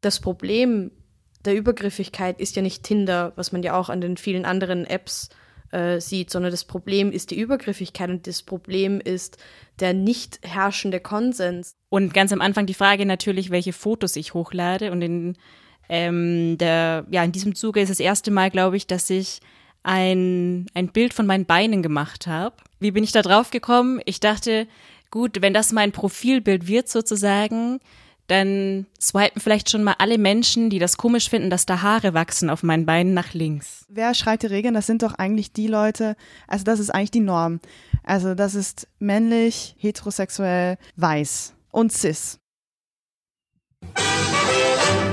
das Problem der Übergriffigkeit ist ja nicht Tinder, was man ja auch an den vielen anderen Apps äh, sieht, sondern das Problem ist die Übergriffigkeit und das Problem ist der nicht herrschende Konsens. Und ganz am Anfang die Frage natürlich, welche Fotos ich hochlade. Und in, ähm, der, ja, in diesem Zuge ist das erste Mal, glaube ich, dass ich ein, ein Bild von meinen Beinen gemacht habe. Wie bin ich da drauf gekommen? Ich dachte, gut, wenn das mein Profilbild wird sozusagen, dann swipen vielleicht schon mal alle Menschen, die das komisch finden, dass da Haare wachsen auf meinen Beinen nach links. Wer schreibt die Regeln? Das sind doch eigentlich die Leute, also das ist eigentlich die Norm. Also das ist männlich, heterosexuell, weiß und cis.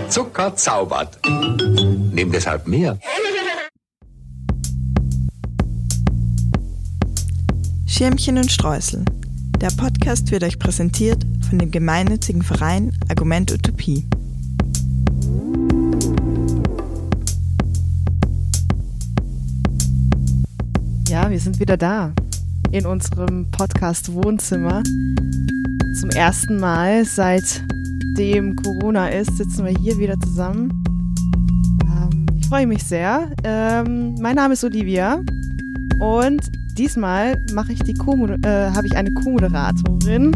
Zucker zaubert. Nimm deshalb mehr. Schirmchen und Streusel. Der Podcast wird euch präsentiert von dem gemeinnützigen Verein Argument Utopie. Ja, wir sind wieder da in unserem Podcast Wohnzimmer. Zum ersten Mal seitdem Corona ist, sitzen wir hier wieder zusammen. Ähm, ich freue mich sehr. Ähm, mein Name ist Olivia und diesmal mache ich die äh, habe ich eine Co-Moderatorin,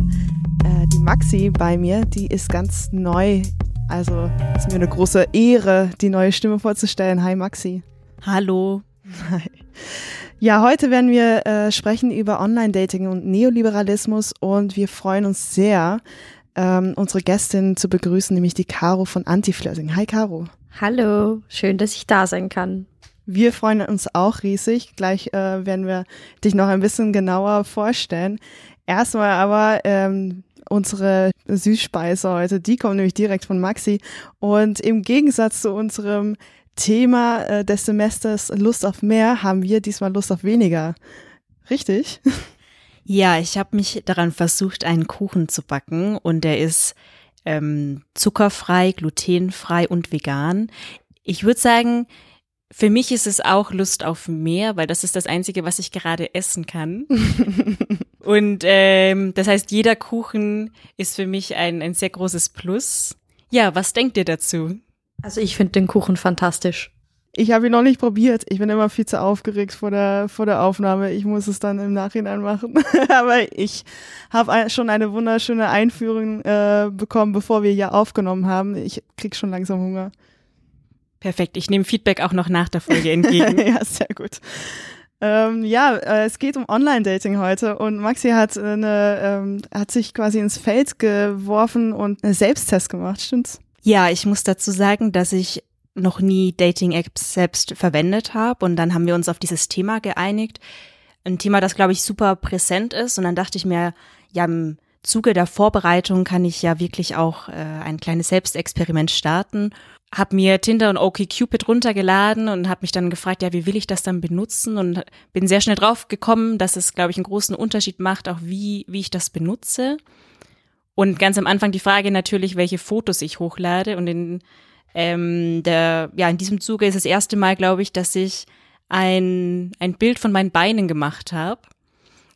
äh, die Maxi bei mir. Die ist ganz neu. Also es ist mir eine große Ehre, die neue Stimme vorzustellen. Hi Maxi. Hallo. Hi. Ja, heute werden wir äh, sprechen über Online-Dating und Neoliberalismus und wir freuen uns sehr, ähm, unsere Gästin zu begrüßen, nämlich die Caro von Anti-Flirting. Hi Caro. Hallo, schön, dass ich da sein kann. Wir freuen uns auch riesig. Gleich äh, werden wir dich noch ein bisschen genauer vorstellen. Erstmal aber ähm, unsere Süßspeise heute, die kommt nämlich direkt von Maxi. Und im Gegensatz zu unserem Thema äh, des Semesters Lust auf mehr haben wir diesmal Lust auf weniger. Richtig? Ja, ich habe mich daran versucht, einen Kuchen zu backen und der ist ähm, zuckerfrei, glutenfrei und vegan. Ich würde sagen, für mich ist es auch Lust auf mehr, weil das ist das Einzige, was ich gerade essen kann. und ähm, das heißt, jeder Kuchen ist für mich ein, ein sehr großes Plus. Ja, was denkt ihr dazu? Also ich finde den Kuchen fantastisch. Ich habe ihn noch nicht probiert. Ich bin immer viel zu aufgeregt vor der, vor der Aufnahme. Ich muss es dann im Nachhinein machen. Aber ich habe schon eine wunderschöne Einführung äh, bekommen, bevor wir hier aufgenommen haben. Ich krieg schon langsam Hunger. Perfekt. Ich nehme Feedback auch noch nach der Folge entgegen. ja, sehr gut. Ähm, ja, äh, es geht um Online-Dating heute und Maxi hat, eine, ähm, hat sich quasi ins Feld geworfen und einen Selbsttest gemacht, stimmt's? Ja, ich muss dazu sagen, dass ich noch nie Dating-Apps selbst verwendet habe und dann haben wir uns auf dieses Thema geeinigt. Ein Thema, das, glaube ich, super präsent ist und dann dachte ich mir, ja, im Zuge der Vorbereitung kann ich ja wirklich auch äh, ein kleines Selbstexperiment starten habe mir Tinder und OkCupid runtergeladen und habe mich dann gefragt, ja, wie will ich das dann benutzen und bin sehr schnell drauf gekommen, dass es, glaube ich, einen großen Unterschied macht, auch wie, wie ich das benutze. Und ganz am Anfang die Frage natürlich, welche Fotos ich hochlade. Und in, ähm, der, ja, in diesem Zuge ist das erste Mal, glaube ich, dass ich ein, ein Bild von meinen Beinen gemacht habe.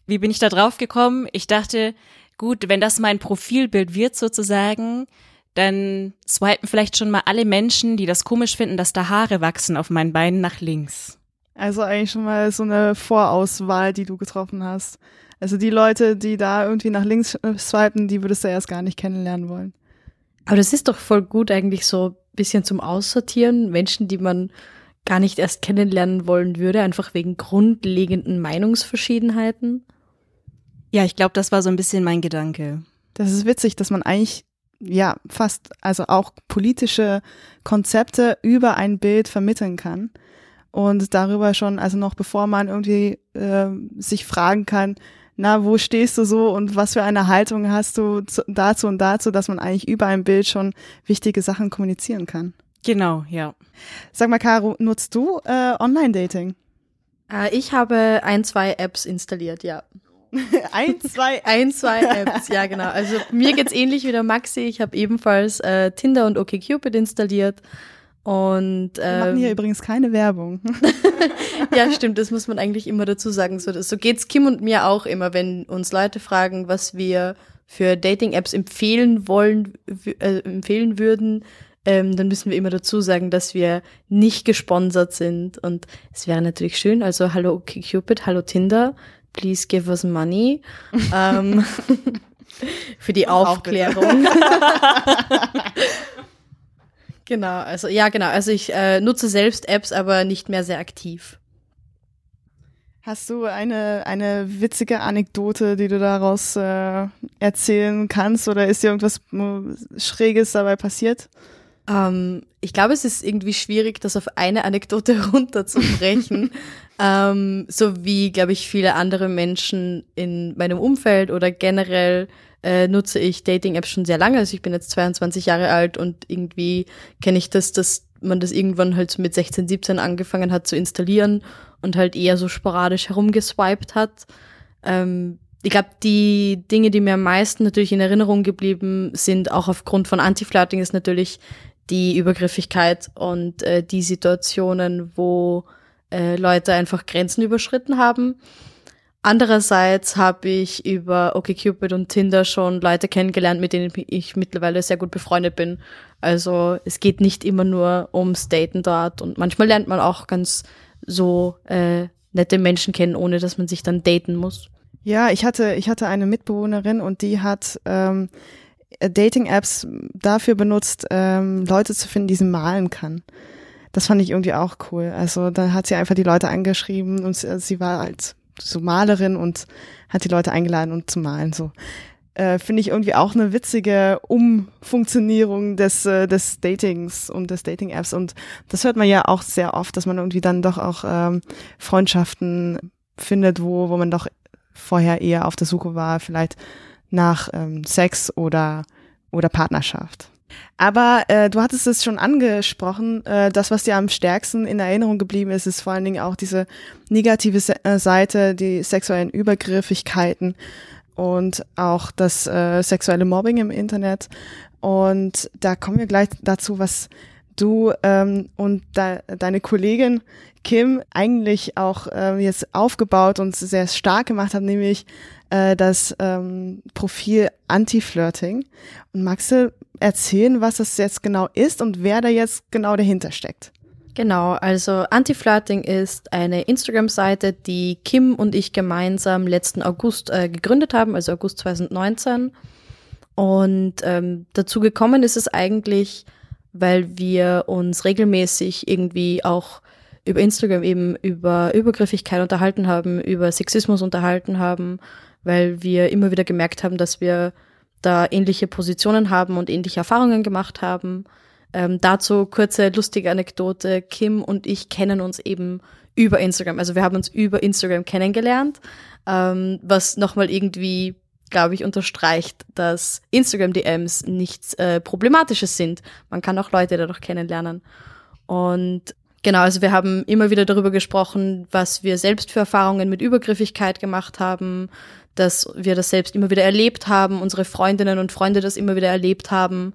Wie bin ich da drauf gekommen? Ich dachte, gut, wenn das mein Profilbild wird sozusagen, dann swipen vielleicht schon mal alle Menschen, die das komisch finden, dass da Haare wachsen auf meinen Beinen nach links. Also eigentlich schon mal so eine Vorauswahl, die du getroffen hast. Also die Leute, die da irgendwie nach links äh, swipen, die würdest du erst gar nicht kennenlernen wollen. Aber das ist doch voll gut eigentlich so ein bisschen zum Aussortieren. Menschen, die man gar nicht erst kennenlernen wollen würde, einfach wegen grundlegenden Meinungsverschiedenheiten. Ja, ich glaube, das war so ein bisschen mein Gedanke. Das ist witzig, dass man eigentlich ja fast, also auch politische Konzepte über ein Bild vermitteln kann. Und darüber schon, also noch bevor man irgendwie äh, sich fragen kann, na, wo stehst du so und was für eine Haltung hast du zu, dazu und dazu, dass man eigentlich über ein Bild schon wichtige Sachen kommunizieren kann. Genau, ja. Sag mal, Caro, nutzt du äh, Online-Dating? Äh, ich habe ein, zwei Apps installiert, ja. ein, zwei. Ein, zwei Apps, ja genau. Also mir geht's ähnlich wie der Maxi. Ich habe ebenfalls äh, Tinder und OkCupid installiert. Und ähm, Wir machen hier ähm, übrigens keine Werbung. ja, stimmt, das muss man eigentlich immer dazu sagen. So, so geht's Kim und mir auch immer, wenn uns Leute fragen, was wir für Dating-Apps empfehlen wollen, äh, empfehlen würden, ähm, dann müssen wir immer dazu sagen, dass wir nicht gesponsert sind. Und es wäre natürlich schön. Also hallo OkCupid, hallo Tinder, please give us money. ähm, für die Aufklärung. genau, also ja, genau. Also ich äh, nutze selbst Apps, aber nicht mehr sehr aktiv. Hast du eine, eine witzige Anekdote, die du daraus äh, erzählen kannst oder ist dir irgendwas äh, Schräges dabei passiert? Ähm, ich glaube, es ist irgendwie schwierig, das auf eine Anekdote runterzubrechen. Ähm, so wie, glaube ich, viele andere Menschen in meinem Umfeld oder generell äh, nutze ich Dating-Apps schon sehr lange. Also ich bin jetzt 22 Jahre alt und irgendwie kenne ich das, dass man das irgendwann halt mit 16, 17 angefangen hat zu installieren und halt eher so sporadisch herumgeswiped hat. Ähm, ich glaube, die Dinge, die mir am meisten natürlich in Erinnerung geblieben sind, auch aufgrund von Anti-Flirting, ist natürlich die Übergriffigkeit und äh, die Situationen, wo äh, Leute einfach Grenzen überschritten haben. Andererseits habe ich über OkCupid und Tinder schon Leute kennengelernt, mit denen ich mittlerweile sehr gut befreundet bin. Also es geht nicht immer nur ums Daten dort und manchmal lernt man auch ganz so äh, nette Menschen kennen, ohne dass man sich dann daten muss. Ja, ich hatte ich hatte eine Mitbewohnerin und die hat ähm, Dating-Apps dafür benutzt, ähm, Leute zu finden, die sie malen kann. Das fand ich irgendwie auch cool. Also da hat sie einfach die Leute angeschrieben und sie, sie war als so Malerin und hat die Leute eingeladen, um zu malen. So äh, finde ich irgendwie auch eine witzige Umfunktionierung des äh, des Datings und des Dating-Apps und das hört man ja auch sehr oft, dass man irgendwie dann doch auch ähm, Freundschaften findet, wo wo man doch vorher eher auf der Suche war, vielleicht nach ähm, Sex oder oder Partnerschaft. Aber äh, du hattest es schon angesprochen, äh, das, was dir am stärksten in Erinnerung geblieben ist, ist vor allen Dingen auch diese negative Se äh, Seite, die sexuellen Übergriffigkeiten und auch das äh, sexuelle Mobbing im Internet. Und da kommen wir gleich dazu, was du ähm, und de deine Kollegin Kim eigentlich auch äh, jetzt aufgebaut und sehr stark gemacht haben, nämlich äh, das ähm, Profil Anti-Flirting. Und magst du erzählen, was das jetzt genau ist und wer da jetzt genau dahinter steckt? Genau, also Anti-Flirting ist eine Instagram-Seite, die Kim und ich gemeinsam letzten August äh, gegründet haben, also August 2019. Und ähm, dazu gekommen ist es eigentlich, weil wir uns regelmäßig irgendwie auch über Instagram eben über Übergriffigkeit unterhalten haben, über Sexismus unterhalten haben, weil wir immer wieder gemerkt haben, dass wir da ähnliche Positionen haben und ähnliche Erfahrungen gemacht haben. Ähm, dazu kurze lustige Anekdote. Kim und ich kennen uns eben über Instagram. Also wir haben uns über Instagram kennengelernt, ähm, was nochmal irgendwie, glaube ich, unterstreicht, dass Instagram-DMs nichts äh, Problematisches sind. Man kann auch Leute dadurch kennenlernen. Und Genau, also wir haben immer wieder darüber gesprochen, was wir selbst für Erfahrungen mit Übergriffigkeit gemacht haben, dass wir das selbst immer wieder erlebt haben, unsere Freundinnen und Freunde das immer wieder erlebt haben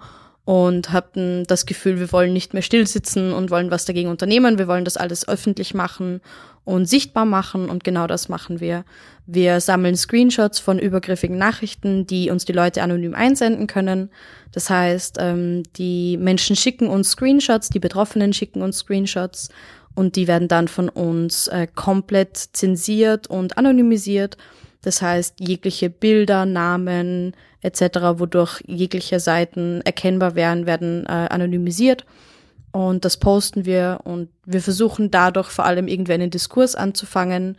und hatten das Gefühl, wir wollen nicht mehr stillsitzen und wollen was dagegen unternehmen. Wir wollen das alles öffentlich machen und sichtbar machen und genau das machen wir. Wir sammeln Screenshots von übergriffigen Nachrichten, die uns die Leute anonym einsenden können. Das heißt, ähm, die Menschen schicken uns Screenshots, die Betroffenen schicken uns Screenshots und die werden dann von uns äh, komplett zensiert und anonymisiert das heißt, jegliche Bilder, Namen etc., wodurch jegliche Seiten erkennbar wären, werden äh, anonymisiert. Und das posten wir und wir versuchen dadurch vor allem irgendwie einen Diskurs anzufangen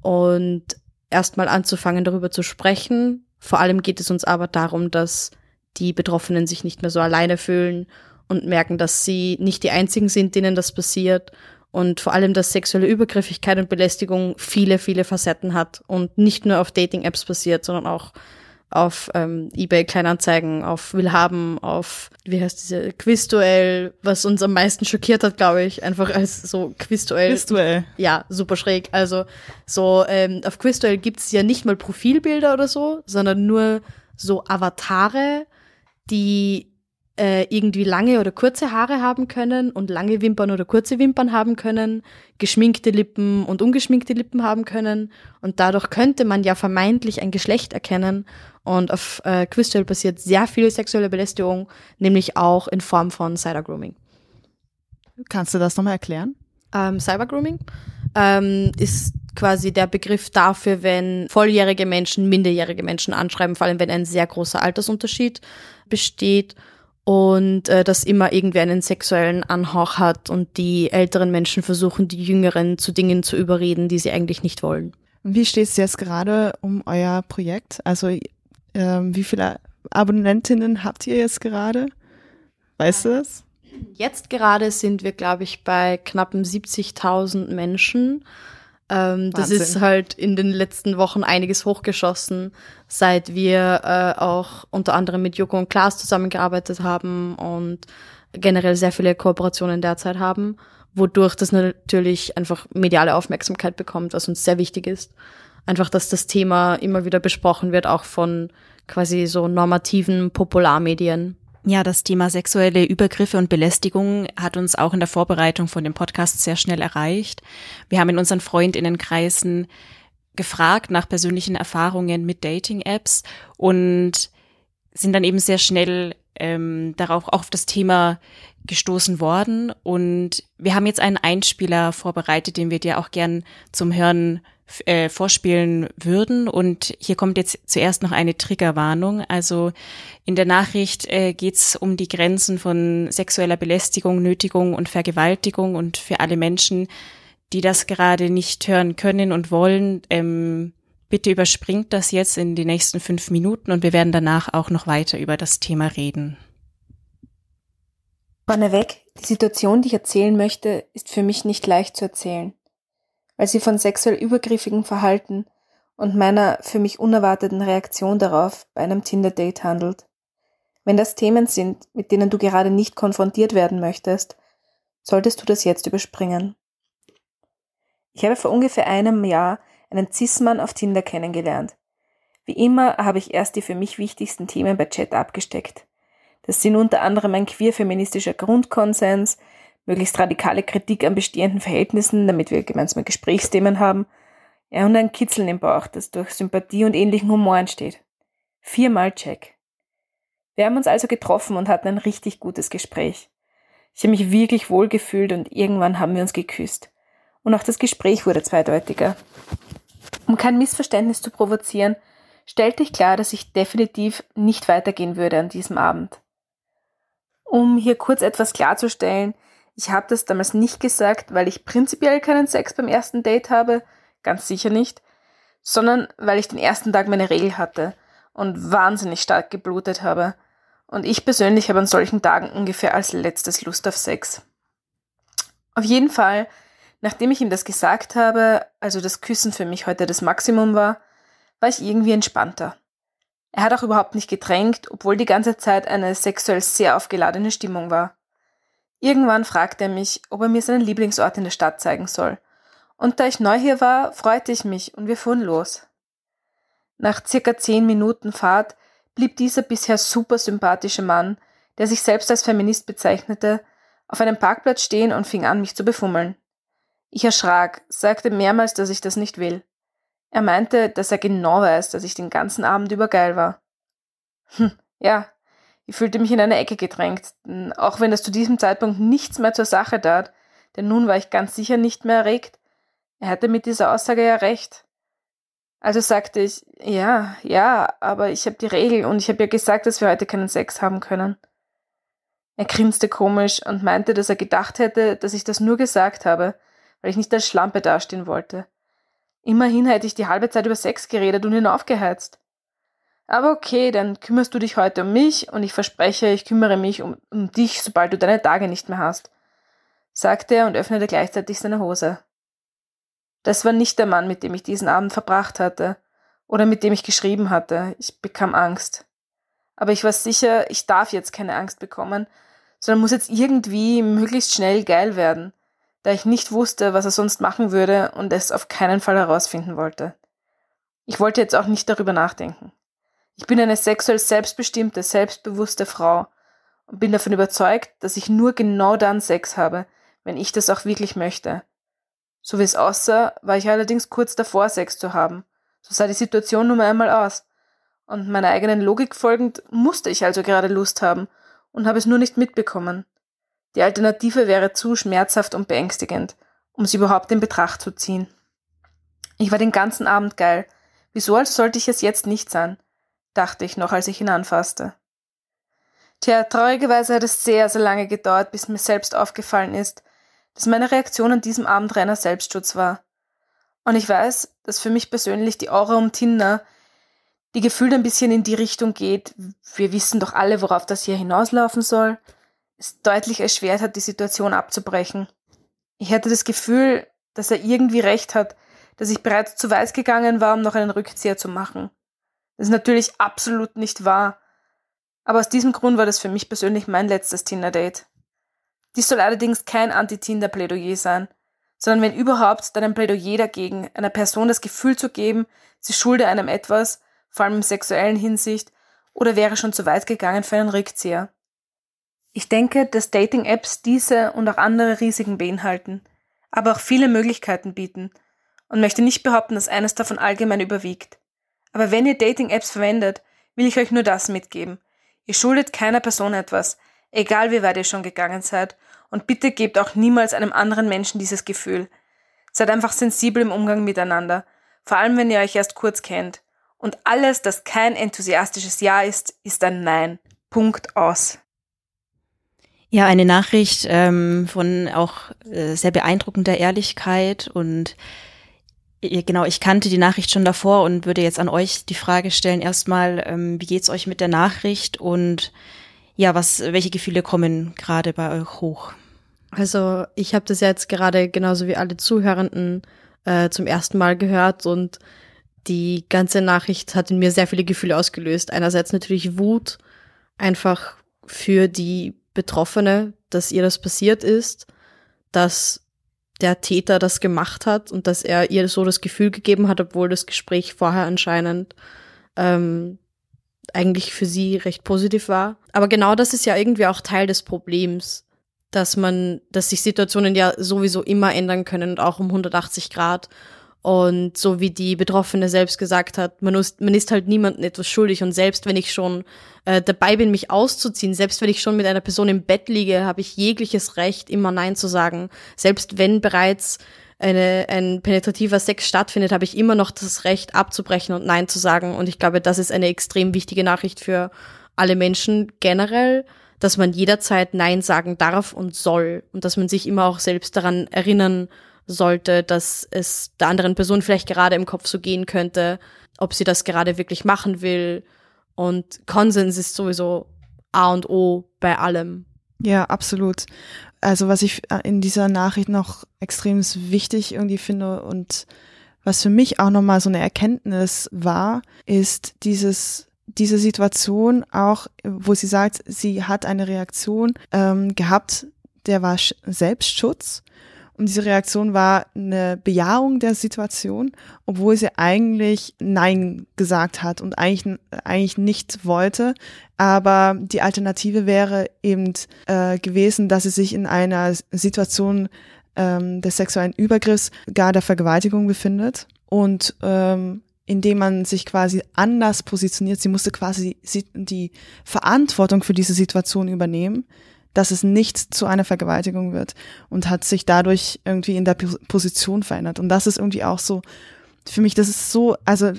und erstmal anzufangen, darüber zu sprechen. Vor allem geht es uns aber darum, dass die Betroffenen sich nicht mehr so alleine fühlen und merken, dass sie nicht die einzigen sind, denen das passiert und vor allem, dass sexuelle Übergriffigkeit und Belästigung viele, viele Facetten hat und nicht nur auf Dating-Apps basiert, sondern auch auf ähm, eBay Kleinanzeigen, auf Willhaben, auf wie heißt diese Quizduell, was uns am meisten schockiert hat, glaube ich, einfach als so Quizduell. Quizduell. Ja, super schräg. Also so ähm, auf Quizduell gibt's ja nicht mal Profilbilder oder so, sondern nur so Avatare, die äh, irgendwie lange oder kurze Haare haben können und lange Wimpern oder kurze Wimpern haben können, geschminkte Lippen und ungeschminkte Lippen haben können. Und dadurch könnte man ja vermeintlich ein Geschlecht erkennen. Und auf äh, Quiztail passiert sehr viel sexuelle Belästigung, nämlich auch in Form von Cybergrooming. Kannst du das nochmal erklären? Ähm, Cybergrooming ähm, ist quasi der Begriff dafür, wenn volljährige Menschen minderjährige Menschen anschreiben, vor allem wenn ein sehr großer Altersunterschied besteht und äh, das immer irgendwie einen sexuellen Anhauch hat und die älteren Menschen versuchen, die jüngeren zu Dingen zu überreden, die sie eigentlich nicht wollen. Wie steht es jetzt gerade um euer Projekt? Also ähm, wie viele Abonnentinnen habt ihr jetzt gerade? Weißt du das? Jetzt gerade sind wir, glaube ich, bei knappen 70.000 Menschen. Ähm, das ist halt in den letzten Wochen einiges hochgeschossen, seit wir äh, auch unter anderem mit Joko und Klaas zusammengearbeitet haben und generell sehr viele Kooperationen derzeit haben, wodurch das natürlich einfach mediale Aufmerksamkeit bekommt, was uns sehr wichtig ist. Einfach, dass das Thema immer wieder besprochen wird, auch von quasi so normativen Popularmedien. Ja, das Thema sexuelle Übergriffe und Belästigung hat uns auch in der Vorbereitung von dem Podcast sehr schnell erreicht. Wir haben in unseren Freundinnenkreisen gefragt nach persönlichen Erfahrungen mit Dating-Apps und sind dann eben sehr schnell ähm, darauf auch auf das Thema gestoßen worden. Und wir haben jetzt einen Einspieler vorbereitet, den wir dir auch gern zum Hören äh, vorspielen würden. Und hier kommt jetzt zuerst noch eine Triggerwarnung. Also in der Nachricht äh, geht es um die Grenzen von sexueller Belästigung, Nötigung und Vergewaltigung. Und für alle Menschen, die das gerade nicht hören können und wollen, ähm, bitte überspringt das jetzt in die nächsten fünf Minuten und wir werden danach auch noch weiter über das Thema reden. Vorneweg, die Situation, die ich erzählen möchte, ist für mich nicht leicht zu erzählen weil sie von sexuell übergriffigen Verhalten und meiner für mich unerwarteten Reaktion darauf bei einem Tinder-Date handelt. Wenn das Themen sind, mit denen du gerade nicht konfrontiert werden möchtest, solltest du das jetzt überspringen. Ich habe vor ungefähr einem Jahr einen Cis-Mann auf Tinder kennengelernt. Wie immer habe ich erst die für mich wichtigsten Themen bei Chat abgesteckt. Das sind unter anderem ein queer-feministischer Grundkonsens, möglichst radikale Kritik an bestehenden Verhältnissen, damit wir gemeinsame Gesprächsthemen haben, ja, und ein Kitzeln im Bauch, das durch Sympathie und ähnlichen Humor entsteht. Viermal Check. Wir haben uns also getroffen und hatten ein richtig gutes Gespräch. Ich habe mich wirklich wohl gefühlt und irgendwann haben wir uns geküsst. Und auch das Gespräch wurde zweideutiger. Um kein Missverständnis zu provozieren, stellte ich klar, dass ich definitiv nicht weitergehen würde an diesem Abend. Um hier kurz etwas klarzustellen, ich habe das damals nicht gesagt, weil ich prinzipiell keinen Sex beim ersten Date habe, ganz sicher nicht, sondern weil ich den ersten Tag meine Regel hatte und wahnsinnig stark geblutet habe. Und ich persönlich habe an solchen Tagen ungefähr als letztes Lust auf Sex. Auf jeden Fall, nachdem ich ihm das gesagt habe, also das Küssen für mich heute das Maximum war, war ich irgendwie entspannter. Er hat auch überhaupt nicht gedrängt, obwohl die ganze Zeit eine sexuell sehr aufgeladene Stimmung war. Irgendwann fragte er mich, ob er mir seinen Lieblingsort in der Stadt zeigen soll. Und da ich neu hier war, freute ich mich und wir fuhren los. Nach circa zehn Minuten Fahrt blieb dieser bisher super sympathische Mann, der sich selbst als Feminist bezeichnete, auf einem Parkplatz stehen und fing an, mich zu befummeln. Ich erschrak, sagte mehrmals, dass ich das nicht will. Er meinte, dass er genau weiß, dass ich den ganzen Abend über geil war. Hm, ja, ich fühlte mich in eine Ecke gedrängt, auch wenn es zu diesem Zeitpunkt nichts mehr zur Sache tat, denn nun war ich ganz sicher nicht mehr erregt. Er hatte mit dieser Aussage ja recht. Also sagte ich, ja, ja, aber ich habe die Regel und ich habe ja gesagt, dass wir heute keinen Sex haben können. Er grinste komisch und meinte, dass er gedacht hätte, dass ich das nur gesagt habe, weil ich nicht als Schlampe dastehen wollte. Immerhin hätte ich die halbe Zeit über Sex geredet und ihn aufgeheizt. Aber okay, dann kümmerst du dich heute um mich und ich verspreche, ich kümmere mich um, um dich, sobald du deine Tage nicht mehr hast, sagte er und öffnete gleichzeitig seine Hose. Das war nicht der Mann, mit dem ich diesen Abend verbracht hatte oder mit dem ich geschrieben hatte. Ich bekam Angst. Aber ich war sicher, ich darf jetzt keine Angst bekommen, sondern muss jetzt irgendwie möglichst schnell geil werden, da ich nicht wusste, was er sonst machen würde und es auf keinen Fall herausfinden wollte. Ich wollte jetzt auch nicht darüber nachdenken. Ich bin eine sexuell selbstbestimmte, selbstbewusste Frau. und bin davon überzeugt, dass ich nur genau dann Sex habe, wenn ich das auch wirklich möchte. So wie es aussah, war ich allerdings kurz davor, Sex zu haben. So sah die Situation nun einmal aus. Und meiner eigenen Logik folgend musste ich also gerade Lust haben und habe es nur nicht mitbekommen. Die Alternative wäre zu schmerzhaft und beängstigend, um sie überhaupt in Betracht zu ziehen. Ich war den ganzen Abend geil. Wieso als sollte ich es jetzt nicht sein? Dachte ich noch, als ich ihn anfasste. Tja, traurigerweise hat es sehr, sehr lange gedauert, bis mir selbst aufgefallen ist, dass meine Reaktion an diesem Abend reiner Selbstschutz war. Und ich weiß, dass für mich persönlich die Aura um Tinder, die gefühlt ein bisschen in die Richtung geht, wir wissen doch alle, worauf das hier hinauslaufen soll, es deutlich erschwert hat, die Situation abzubrechen. Ich hatte das Gefühl, dass er irgendwie recht hat, dass ich bereits zu weit gegangen war, um noch einen Rückzieher zu machen. Das ist natürlich absolut nicht wahr. Aber aus diesem Grund war das für mich persönlich mein letztes Tinder-Date. Dies soll allerdings kein Anti-Tinder-Plädoyer sein, sondern wenn überhaupt, dann ein Plädoyer dagegen, einer Person das Gefühl zu geben, sie schulde einem etwas, vor allem in sexuellen Hinsicht, oder wäre schon zu weit gegangen für einen Rückzieher. Ich denke, dass Dating-Apps diese und auch andere Risiken beinhalten, aber auch viele Möglichkeiten bieten und möchte nicht behaupten, dass eines davon allgemein überwiegt. Aber wenn ihr Dating-Apps verwendet, will ich euch nur das mitgeben. Ihr schuldet keiner Person etwas, egal wie weit ihr schon gegangen seid, und bitte gebt auch niemals einem anderen Menschen dieses Gefühl. Seid einfach sensibel im Umgang miteinander, vor allem wenn ihr euch erst kurz kennt. Und alles, das kein enthusiastisches Ja ist, ist ein Nein. Punkt aus. Ja, eine Nachricht ähm, von auch äh, sehr beeindruckender Ehrlichkeit und genau, ich kannte die Nachricht schon davor und würde jetzt an euch die Frage stellen, erstmal, ähm, wie geht's euch mit der Nachricht und ja, was, welche Gefühle kommen gerade bei euch hoch? Also ich habe das jetzt gerade genauso wie alle Zuhörenden äh, zum ersten Mal gehört und die ganze Nachricht hat in mir sehr viele Gefühle ausgelöst. Einerseits natürlich Wut, einfach für die Betroffene, dass ihr das passiert ist, dass der Täter das gemacht hat und dass er ihr so das Gefühl gegeben hat, obwohl das Gespräch vorher anscheinend ähm, eigentlich für sie recht positiv war. Aber genau das ist ja irgendwie auch Teil des Problems, dass man, dass sich Situationen ja sowieso immer ändern können und auch um 180 Grad. Und so wie die Betroffene selbst gesagt hat, man ist, man ist halt niemandem etwas schuldig. Und selbst wenn ich schon äh, dabei bin, mich auszuziehen, selbst wenn ich schon mit einer Person im Bett liege, habe ich jegliches Recht, immer Nein zu sagen. Selbst wenn bereits eine, ein penetrativer Sex stattfindet, habe ich immer noch das Recht abzubrechen und Nein zu sagen. Und ich glaube, das ist eine extrem wichtige Nachricht für alle Menschen generell, dass man jederzeit Nein sagen darf und soll und dass man sich immer auch selbst daran erinnern sollte, dass es der anderen Person vielleicht gerade im Kopf so gehen könnte, ob sie das gerade wirklich machen will. Und Konsens ist sowieso A und O bei allem. Ja, absolut also was ich äh, in dieser Nachricht noch extrem wichtig irgendwie finde und was für mich auch nochmal so eine Erkenntnis war, ist dieses diese Situation auch, wo sie sagt, sie hat eine Reaktion ähm, gehabt, der war Selbstschutz und diese Reaktion war eine Bejahung der Situation, obwohl sie eigentlich Nein gesagt hat und eigentlich, eigentlich nicht wollte. Aber die Alternative wäre eben äh, gewesen, dass sie sich in einer Situation ähm, des sexuellen Übergriffs, gar der Vergewaltigung befindet. Und ähm, indem man sich quasi anders positioniert, sie musste quasi die Verantwortung für diese Situation übernehmen dass es nicht zu einer Vergewaltigung wird und hat sich dadurch irgendwie in der Position verändert. Und das ist irgendwie auch so, für mich, das ist so, also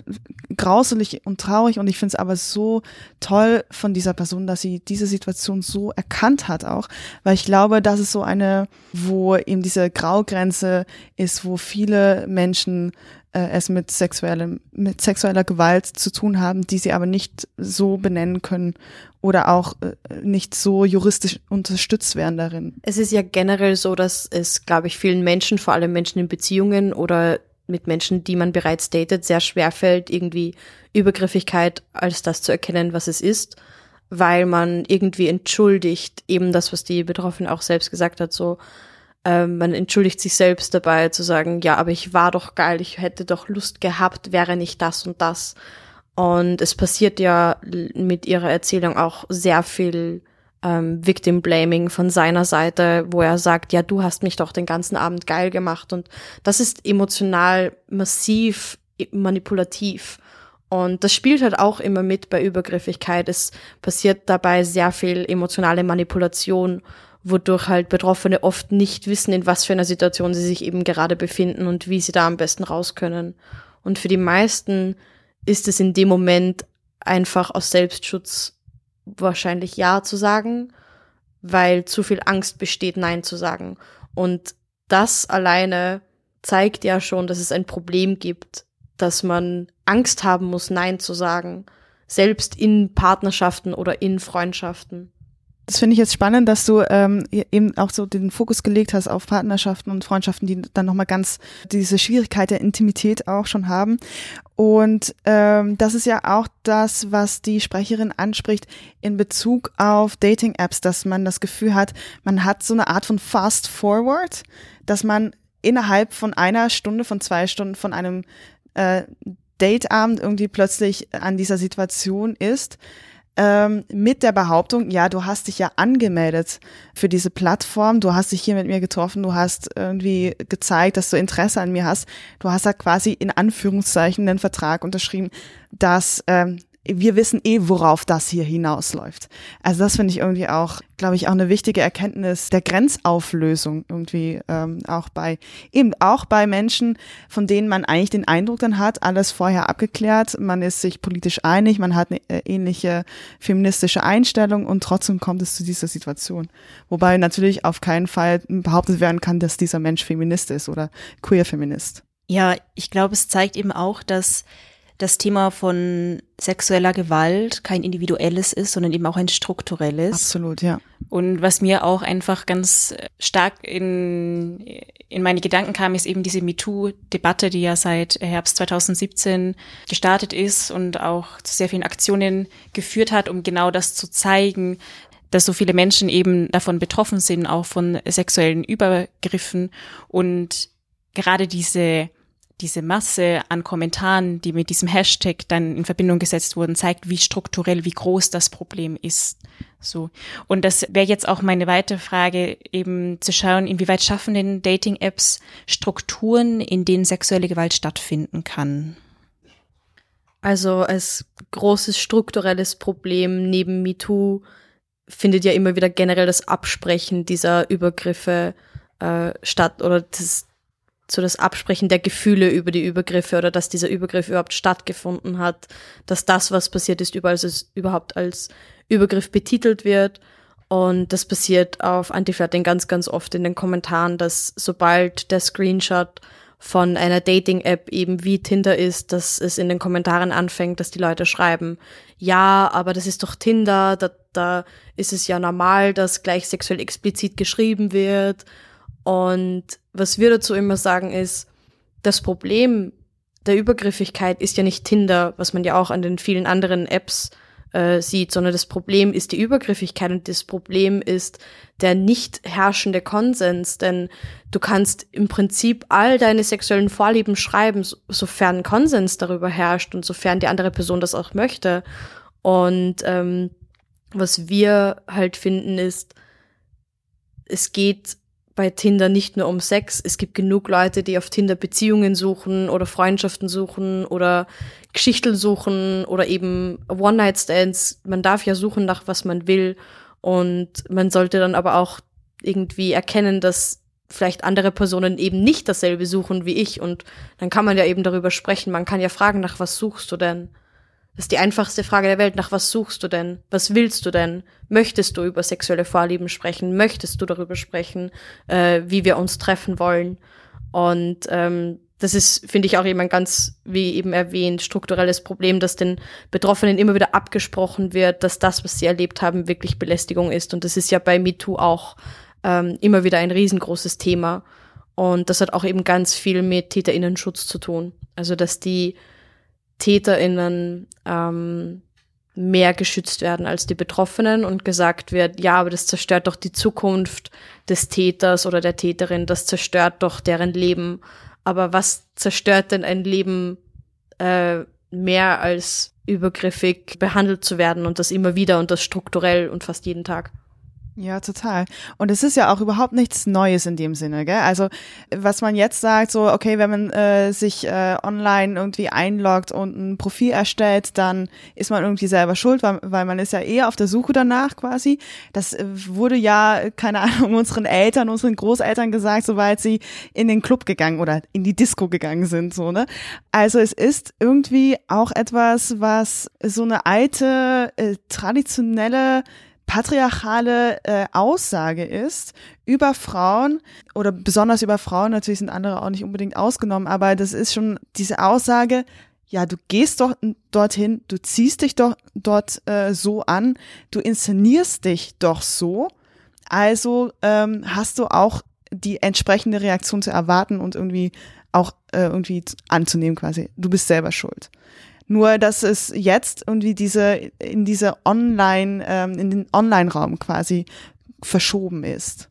grauselig und traurig und ich finde es aber so toll von dieser Person, dass sie diese Situation so erkannt hat auch, weil ich glaube, das ist so eine, wo eben diese Graugrenze ist, wo viele Menschen äh, es mit sexuellem, mit sexueller Gewalt zu tun haben, die sie aber nicht so benennen können oder auch äh, nicht so juristisch unterstützt werden darin. Es ist ja generell so, dass es, glaube ich, vielen Menschen, vor allem Menschen in Beziehungen oder mit Menschen, die man bereits datet, sehr schwer fällt, irgendwie Übergriffigkeit als das zu erkennen, was es ist, weil man irgendwie entschuldigt, eben das, was die Betroffene auch selbst gesagt hat, so, ähm, man entschuldigt sich selbst dabei zu sagen, ja, aber ich war doch geil, ich hätte doch Lust gehabt, wäre nicht das und das. Und es passiert ja mit ihrer Erzählung auch sehr viel ähm, Victim Blaming von seiner Seite, wo er sagt, ja, du hast mich doch den ganzen Abend geil gemacht. Und das ist emotional massiv manipulativ. Und das spielt halt auch immer mit bei Übergriffigkeit. Es passiert dabei sehr viel emotionale Manipulation, wodurch halt Betroffene oft nicht wissen, in was für einer Situation sie sich eben gerade befinden und wie sie da am besten raus können. Und für die meisten ist es in dem Moment einfach aus Selbstschutz wahrscheinlich Ja zu sagen, weil zu viel Angst besteht, Nein zu sagen. Und das alleine zeigt ja schon, dass es ein Problem gibt, dass man Angst haben muss, Nein zu sagen, selbst in Partnerschaften oder in Freundschaften. Das finde ich jetzt spannend, dass du ähm, eben auch so den Fokus gelegt hast auf Partnerschaften und Freundschaften, die dann nochmal ganz diese Schwierigkeit der Intimität auch schon haben. Und ähm, das ist ja auch das, was die Sprecherin anspricht in Bezug auf Dating-Apps, dass man das Gefühl hat, man hat so eine Art von Fast Forward, dass man innerhalb von einer Stunde, von zwei Stunden, von einem äh, Dateabend irgendwie plötzlich an dieser Situation ist ähm, mit der Behauptung, ja, du hast dich ja angemeldet für diese Plattform, du hast dich hier mit mir getroffen, du hast irgendwie gezeigt, dass du Interesse an mir hast. Du hast ja quasi in Anführungszeichen einen Vertrag unterschrieben, dass ähm, wir wissen eh, worauf das hier hinausläuft. Also das finde ich irgendwie auch, glaube ich, auch eine wichtige Erkenntnis der Grenzauflösung irgendwie ähm, auch bei eben auch bei Menschen, von denen man eigentlich den Eindruck dann hat, alles vorher abgeklärt, man ist sich politisch einig, man hat eine äh, ähnliche feministische Einstellung und trotzdem kommt es zu dieser Situation. Wobei natürlich auf keinen Fall behauptet werden kann, dass dieser Mensch Feminist ist oder queer Feminist. Ja, ich glaube, es zeigt eben auch, dass das Thema von sexueller Gewalt kein individuelles ist, sondern eben auch ein strukturelles. Absolut, ja. Und was mir auch einfach ganz stark in, in meine Gedanken kam, ist eben diese MeToo-Debatte, die ja seit Herbst 2017 gestartet ist und auch zu sehr vielen Aktionen geführt hat, um genau das zu zeigen, dass so viele Menschen eben davon betroffen sind, auch von sexuellen Übergriffen und gerade diese diese Masse an Kommentaren, die mit diesem Hashtag dann in Verbindung gesetzt wurden, zeigt, wie strukturell, wie groß das Problem ist. So. Und das wäre jetzt auch meine weitere Frage, eben zu schauen, inwieweit schaffen denn Dating-Apps Strukturen, in denen sexuelle Gewalt stattfinden kann? Also als großes strukturelles Problem neben MeToo findet ja immer wieder generell das Absprechen dieser Übergriffe äh, statt oder das, so das Absprechen der Gefühle über die Übergriffe oder dass dieser Übergriff überhaupt stattgefunden hat, dass das, was passiert ist, überhaupt als Übergriff betitelt wird. Und das passiert auf Antiflirting ganz, ganz oft in den Kommentaren, dass sobald der Screenshot von einer Dating-App eben wie Tinder ist, dass es in den Kommentaren anfängt, dass die Leute schreiben, ja, aber das ist doch Tinder, da, da ist es ja normal, dass gleich sexuell explizit geschrieben wird und was wir dazu immer sagen ist, das Problem der Übergriffigkeit ist ja nicht Tinder, was man ja auch an den vielen anderen Apps äh, sieht, sondern das Problem ist die Übergriffigkeit und das Problem ist der nicht herrschende Konsens, denn du kannst im Prinzip all deine sexuellen Vorlieben schreiben, so, sofern Konsens darüber herrscht und sofern die andere Person das auch möchte. Und ähm, was wir halt finden ist, es geht bei Tinder nicht nur um Sex. Es gibt genug Leute, die auf Tinder Beziehungen suchen oder Freundschaften suchen oder Geschichten suchen oder eben One-Night-Stands. Man darf ja suchen nach was man will und man sollte dann aber auch irgendwie erkennen, dass vielleicht andere Personen eben nicht dasselbe suchen wie ich und dann kann man ja eben darüber sprechen. Man kann ja fragen, nach was suchst du denn? Das ist die einfachste Frage der Welt. Nach was suchst du denn? Was willst du denn? Möchtest du über sexuelle Vorlieben sprechen? Möchtest du darüber sprechen, äh, wie wir uns treffen wollen? Und ähm, das ist, finde ich, auch eben ein ganz, wie eben erwähnt, strukturelles Problem, dass den Betroffenen immer wieder abgesprochen wird, dass das, was sie erlebt haben, wirklich Belästigung ist. Und das ist ja bei MeToo auch ähm, immer wieder ein riesengroßes Thema. Und das hat auch eben ganz viel mit TäterInnenschutz zu tun. Also, dass die TäterInnen ähm, mehr geschützt werden als die Betroffenen und gesagt wird, ja, aber das zerstört doch die Zukunft des Täters oder der Täterin, das zerstört doch deren Leben. Aber was zerstört denn ein Leben äh, mehr als übergriffig behandelt zu werden und das immer wieder und das strukturell und fast jeden Tag? Ja, total. Und es ist ja auch überhaupt nichts Neues in dem Sinne, gell? Also was man jetzt sagt, so okay, wenn man äh, sich äh, online irgendwie einloggt und ein Profil erstellt, dann ist man irgendwie selber schuld, weil, weil man ist ja eher auf der Suche danach quasi. Das äh, wurde ja, keine Ahnung, unseren Eltern, unseren Großeltern gesagt, sobald sie in den Club gegangen oder in die Disco gegangen sind, so ne. Also es ist irgendwie auch etwas, was so eine alte äh, traditionelle patriarchale äh, Aussage ist über Frauen oder besonders über Frauen, natürlich sind andere auch nicht unbedingt ausgenommen, aber das ist schon diese Aussage, ja, du gehst doch dorthin, du ziehst dich doch dort äh, so an, du inszenierst dich doch so, also ähm, hast du auch die entsprechende Reaktion zu erwarten und irgendwie auch äh, irgendwie anzunehmen quasi. Du bist selber schuld. Nur, dass es jetzt irgendwie diese, in diese Online, ähm, in den Online-Raum quasi verschoben ist.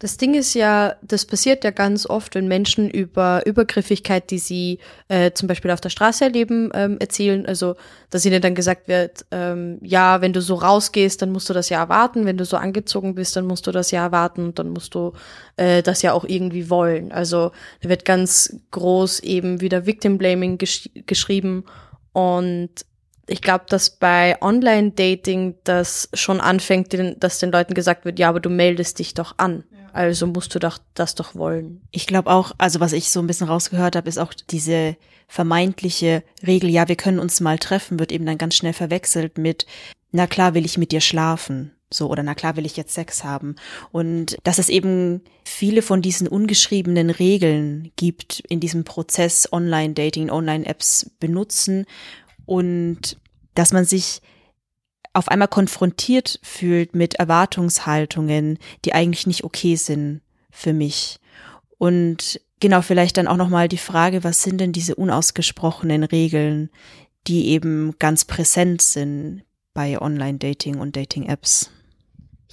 Das Ding ist ja, das passiert ja ganz oft, wenn Menschen über Übergriffigkeit, die sie äh, zum Beispiel auf der Straße erleben, ähm, erzählen. Also, dass ihnen dann gesagt wird, ähm, ja, wenn du so rausgehst, dann musst du das ja erwarten. Wenn du so angezogen bist, dann musst du das ja erwarten und dann musst du äh, das ja auch irgendwie wollen. Also, da wird ganz groß eben wieder Victim Blaming gesch geschrieben und ich glaube, dass bei Online-Dating das schon anfängt, dass den Leuten gesagt wird, ja, aber du meldest dich doch an. Also musst du doch das doch wollen. Ich glaube auch, also was ich so ein bisschen rausgehört habe, ist auch diese vermeintliche Regel, ja, wir können uns mal treffen, wird eben dann ganz schnell verwechselt mit, na klar will ich mit dir schlafen. So, oder na klar will ich jetzt Sex haben. Und dass es eben viele von diesen ungeschriebenen Regeln gibt in diesem Prozess Online-Dating, Online-Apps benutzen und dass man sich auf einmal konfrontiert fühlt mit Erwartungshaltungen, die eigentlich nicht okay sind für mich. Und genau, vielleicht dann auch nochmal die Frage, was sind denn diese unausgesprochenen Regeln, die eben ganz präsent sind bei Online-Dating und Dating-Apps?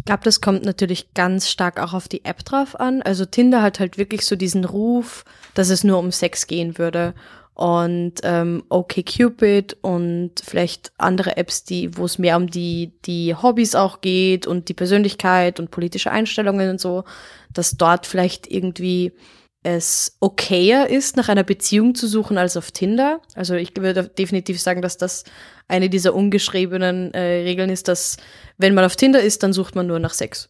Ich glaube, das kommt natürlich ganz stark auch auf die App drauf an. Also Tinder hat halt wirklich so diesen Ruf, dass es nur um Sex gehen würde. Und ähm, OkCupid und vielleicht andere Apps, die, wo es mehr um die, die Hobbys auch geht und die Persönlichkeit und politische Einstellungen und so, dass dort vielleicht irgendwie es okayer ist, nach einer Beziehung zu suchen als auf Tinder. Also ich würde definitiv sagen, dass das eine dieser ungeschriebenen äh, Regeln ist, dass wenn man auf Tinder ist, dann sucht man nur nach Sex.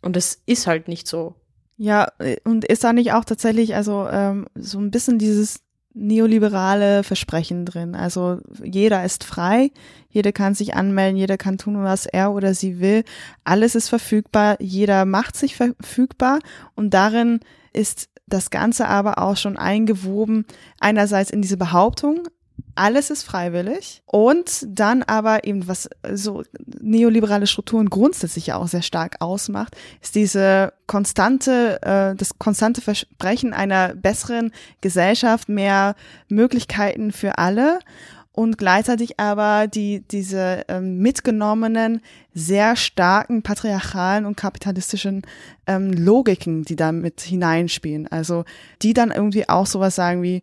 Und das ist halt nicht so. Ja, äh, und ist da nicht auch tatsächlich also ähm, so ein bisschen dieses neoliberale Versprechen drin. Also jeder ist frei, jeder kann sich anmelden, jeder kann tun, was er oder sie will. Alles ist verfügbar, jeder macht sich verfügbar und darin ist das Ganze aber auch schon eingewoben, einerseits in diese Behauptung, alles ist freiwillig und dann aber eben, was so neoliberale Strukturen grundsätzlich ja auch sehr stark ausmacht, ist diese konstante, äh, das konstante Versprechen einer besseren Gesellschaft, mehr Möglichkeiten für alle und gleichzeitig aber die diese ähm, mitgenommenen sehr starken patriarchalen und kapitalistischen ähm, Logiken, die da mit hineinspielen. Also die dann irgendwie auch sowas sagen wie,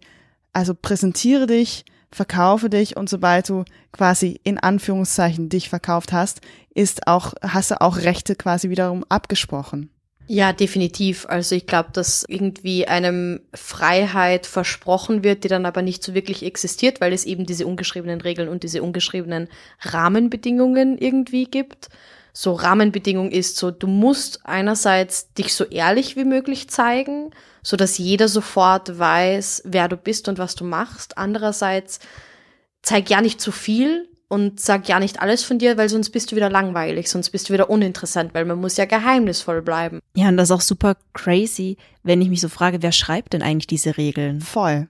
also präsentiere dich, verkaufe dich und sobald du quasi in Anführungszeichen dich verkauft hast, ist auch hast du auch Rechte quasi wiederum abgesprochen. Ja, definitiv. Also ich glaube, dass irgendwie einem Freiheit versprochen wird, die dann aber nicht so wirklich existiert, weil es eben diese ungeschriebenen Regeln und diese ungeschriebenen Rahmenbedingungen irgendwie gibt. So Rahmenbedingung ist so, du musst einerseits dich so ehrlich wie möglich zeigen, so dass jeder sofort weiß, wer du bist und was du machst. Andererseits zeig ja nicht zu viel, und sag ja nicht alles von dir, weil sonst bist du wieder langweilig, sonst bist du wieder uninteressant, weil man muss ja geheimnisvoll bleiben. Ja, und das ist auch super crazy, wenn ich mich so frage, wer schreibt denn eigentlich diese Regeln? Voll.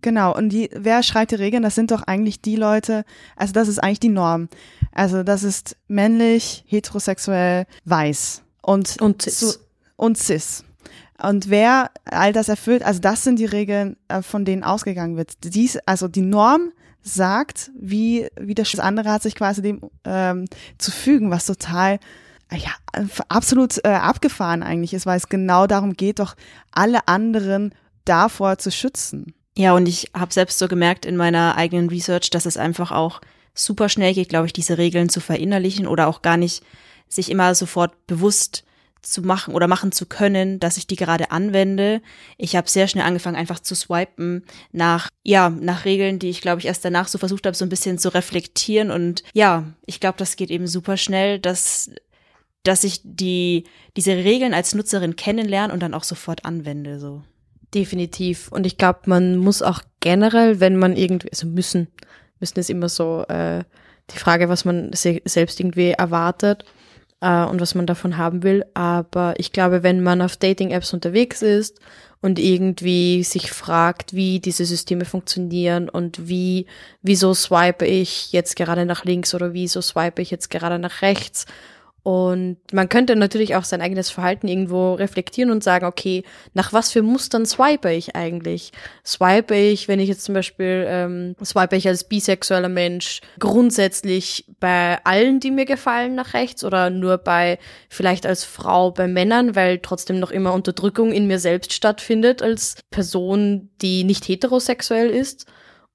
Genau, und die, wer schreibt die Regeln? Das sind doch eigentlich die Leute, also das ist eigentlich die Norm. Also das ist männlich, heterosexuell, weiß und, und cis. So, und cis. Und wer all das erfüllt, also das sind die Regeln, äh, von denen ausgegangen wird. Dies, also die Norm sagt, wie, wie das andere hat sich quasi dem ähm, zu fügen, was total ja, absolut äh, abgefahren eigentlich ist, weil es genau darum geht, doch alle anderen davor zu schützen. Ja, und ich habe selbst so gemerkt in meiner eigenen Research, dass es einfach auch super schnell geht, glaube ich, diese Regeln zu verinnerlichen oder auch gar nicht sich immer sofort bewusst zu machen oder machen zu können, dass ich die gerade anwende. Ich habe sehr schnell angefangen, einfach zu swipen nach, ja, nach Regeln, die ich, glaube ich, erst danach so versucht habe, so ein bisschen zu reflektieren. Und ja, ich glaube, das geht eben super schnell, dass, dass ich die, diese Regeln als Nutzerin kennenlerne und dann auch sofort anwende. So. Definitiv. Und ich glaube, man muss auch generell, wenn man irgendwie, also müssen, müssen ist immer so äh, die Frage, was man se selbst irgendwie erwartet äh, und was man davon haben will. Aber ich glaube, wenn man auf Dating-Apps unterwegs ist und irgendwie sich fragt, wie diese Systeme funktionieren und wie, wieso swipe ich jetzt gerade nach links oder wieso swipe ich jetzt gerade nach rechts und man könnte natürlich auch sein eigenes Verhalten irgendwo reflektieren und sagen, okay, nach was für Mustern swipe ich eigentlich? Swipe ich, wenn ich jetzt zum Beispiel, ähm, swipe ich als bisexueller Mensch grundsätzlich bei allen, die mir gefallen, nach rechts oder nur bei, vielleicht als Frau bei Männern, weil trotzdem noch immer Unterdrückung in mir selbst stattfindet als Person, die nicht heterosexuell ist?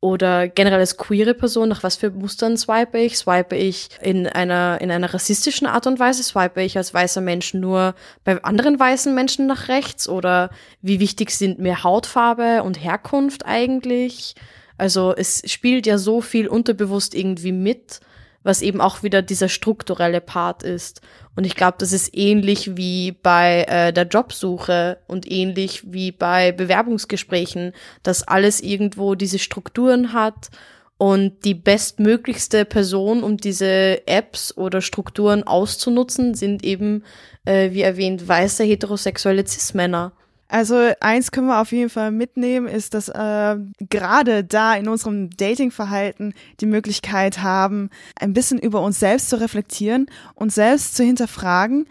Oder generell als queere Person, nach was für Mustern swipe ich? Swipe ich in einer, in einer rassistischen Art und Weise? Swipe ich als weißer Mensch nur bei anderen weißen Menschen nach rechts? Oder wie wichtig sind mir Hautfarbe und Herkunft eigentlich? Also es spielt ja so viel unterbewusst irgendwie mit was eben auch wieder dieser strukturelle Part ist. Und ich glaube, das ist ähnlich wie bei äh, der Jobsuche und ähnlich wie bei Bewerbungsgesprächen, dass alles irgendwo diese Strukturen hat und die bestmöglichste Person, um diese Apps oder Strukturen auszunutzen, sind eben, äh, wie erwähnt, weiße heterosexuelle Cis-Männer. Also eins können wir auf jeden Fall mitnehmen, ist, dass äh, gerade da in unserem Datingverhalten die Möglichkeit haben, ein bisschen über uns selbst zu reflektieren, uns selbst zu hinterfragen.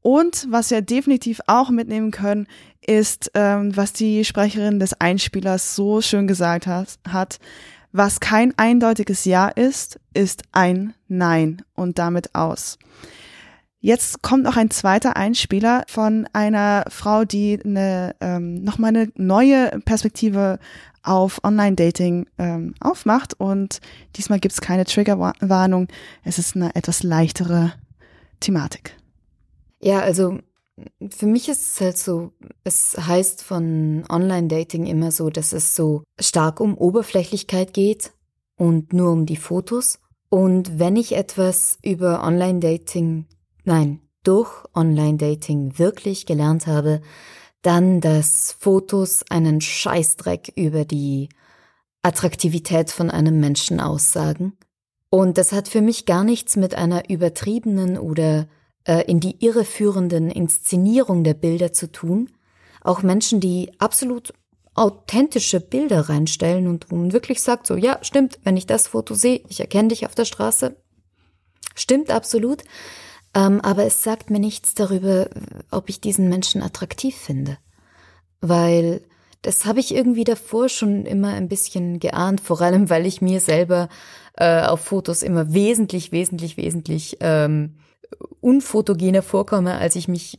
Und was wir definitiv auch mitnehmen können, ist, ähm, was die Sprecherin des Einspielers so schön gesagt hat, hat, was kein eindeutiges Ja ist, ist ein Nein und damit aus. Jetzt kommt noch ein zweiter Einspieler von einer Frau, die eine, ähm, nochmal eine neue Perspektive auf Online-Dating ähm, aufmacht. Und diesmal gibt es keine Triggerwarnung. Es ist eine etwas leichtere Thematik. Ja, also für mich ist es halt so, es heißt von Online-Dating immer so, dass es so stark um Oberflächlichkeit geht und nur um die Fotos. Und wenn ich etwas über Online-Dating nein, durch Online-Dating wirklich gelernt habe, dann, dass Fotos einen Scheißdreck über die Attraktivität von einem Menschen aussagen. Und das hat für mich gar nichts mit einer übertriebenen oder äh, in die Irre führenden Inszenierung der Bilder zu tun. Auch Menschen, die absolut authentische Bilder reinstellen und wo man wirklich sagt, so, ja, stimmt, wenn ich das Foto sehe, ich erkenne dich auf der Straße. Stimmt absolut. Ähm, aber es sagt mir nichts darüber, ob ich diesen Menschen attraktiv finde. Weil das habe ich irgendwie davor schon immer ein bisschen geahnt, vor allem weil ich mir selber äh, auf Fotos immer wesentlich, wesentlich, wesentlich ähm, unfotogener vorkomme, als ich mich